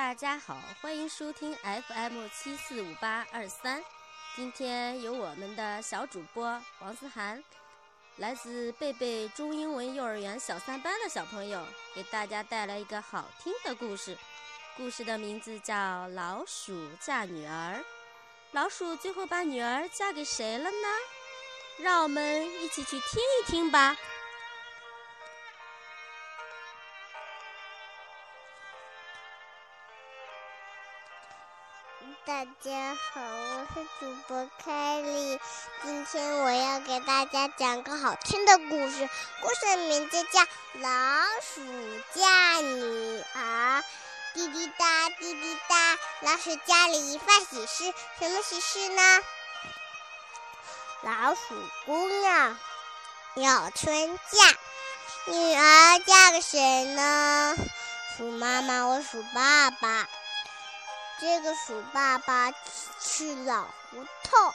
大家好，欢迎收听 FM 七四五八二三。今天由我们的小主播王思涵，来自贝贝中英文幼儿园小三班的小朋友，给大家带来一个好听的故事。故事的名字叫《老鼠嫁女儿》。老鼠最后把女儿嫁给谁了呢？让我们一起去听一听吧。大家好，我是主播凯莉。今天我要给大家讲个好听的故事，故事的名字叫《老鼠嫁女儿》。滴滴答，滴滴答，老鼠家里发喜事，什么喜事呢？老鼠姑娘要春嫁，女儿嫁给谁呢？鼠妈妈，我鼠爸爸。这个鼠爸爸是老胡头，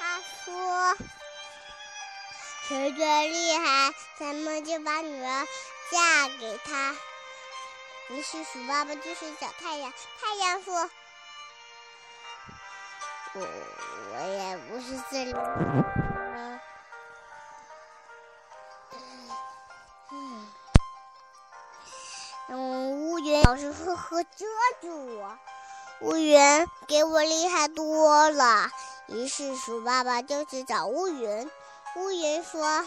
他说：“谁最厉害，咱们就把女儿嫁给他。”于是鼠爸爸就是找太阳，太阳说：“我我也不是最厉害。”嗯，乌云老是呵呵遮住我。乌云给我厉害多了，于是鼠爸爸就去找乌云。乌云说：“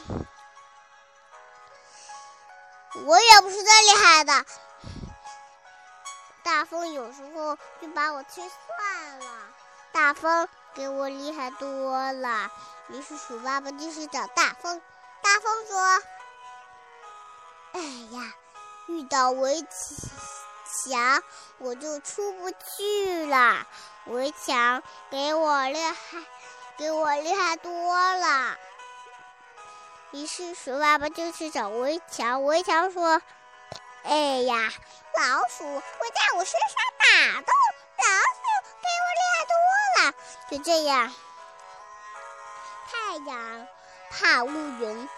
我也不是最厉害的，大风有时候就把我吹散了。大风给我厉害多了，于是鼠爸爸就去找大风。大风说：‘哎呀，遇到危机。’”墙我就出不去了，围墙给我厉害，给我厉害多了。于是鼠爸爸就去找围墙，围墙说：“哎呀，老鼠会在我身上打洞，老鼠给我厉害多了。”就这样，太阳怕乌云，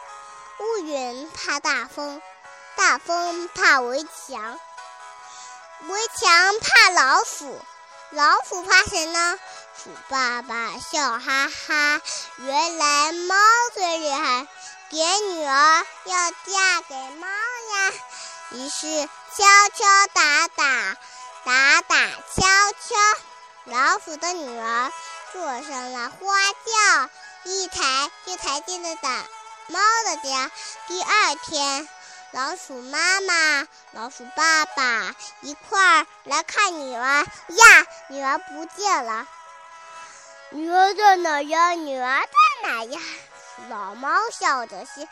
乌云怕大风，大风怕围墙。围墙怕老鼠，老鼠怕谁呢？鼠爸爸笑哈哈，原来猫最厉害，给女儿要嫁给猫呀。于是敲敲打打，打打敲敲，老鼠的女儿坐上了花轿，一抬就抬进了大猫的家。第二天。老鼠妈妈、老鼠爸爸一块儿来看女儿呀，女儿不见了。女儿在哪呀？女儿在哪呀？老猫笑着说：“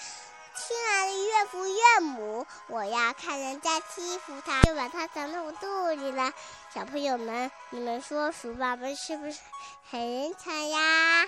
亲爱的岳父岳母，我呀看人家欺负他，就把他藏到我肚里了。”小朋友们，你们说鼠爸爸是不是很人才呀？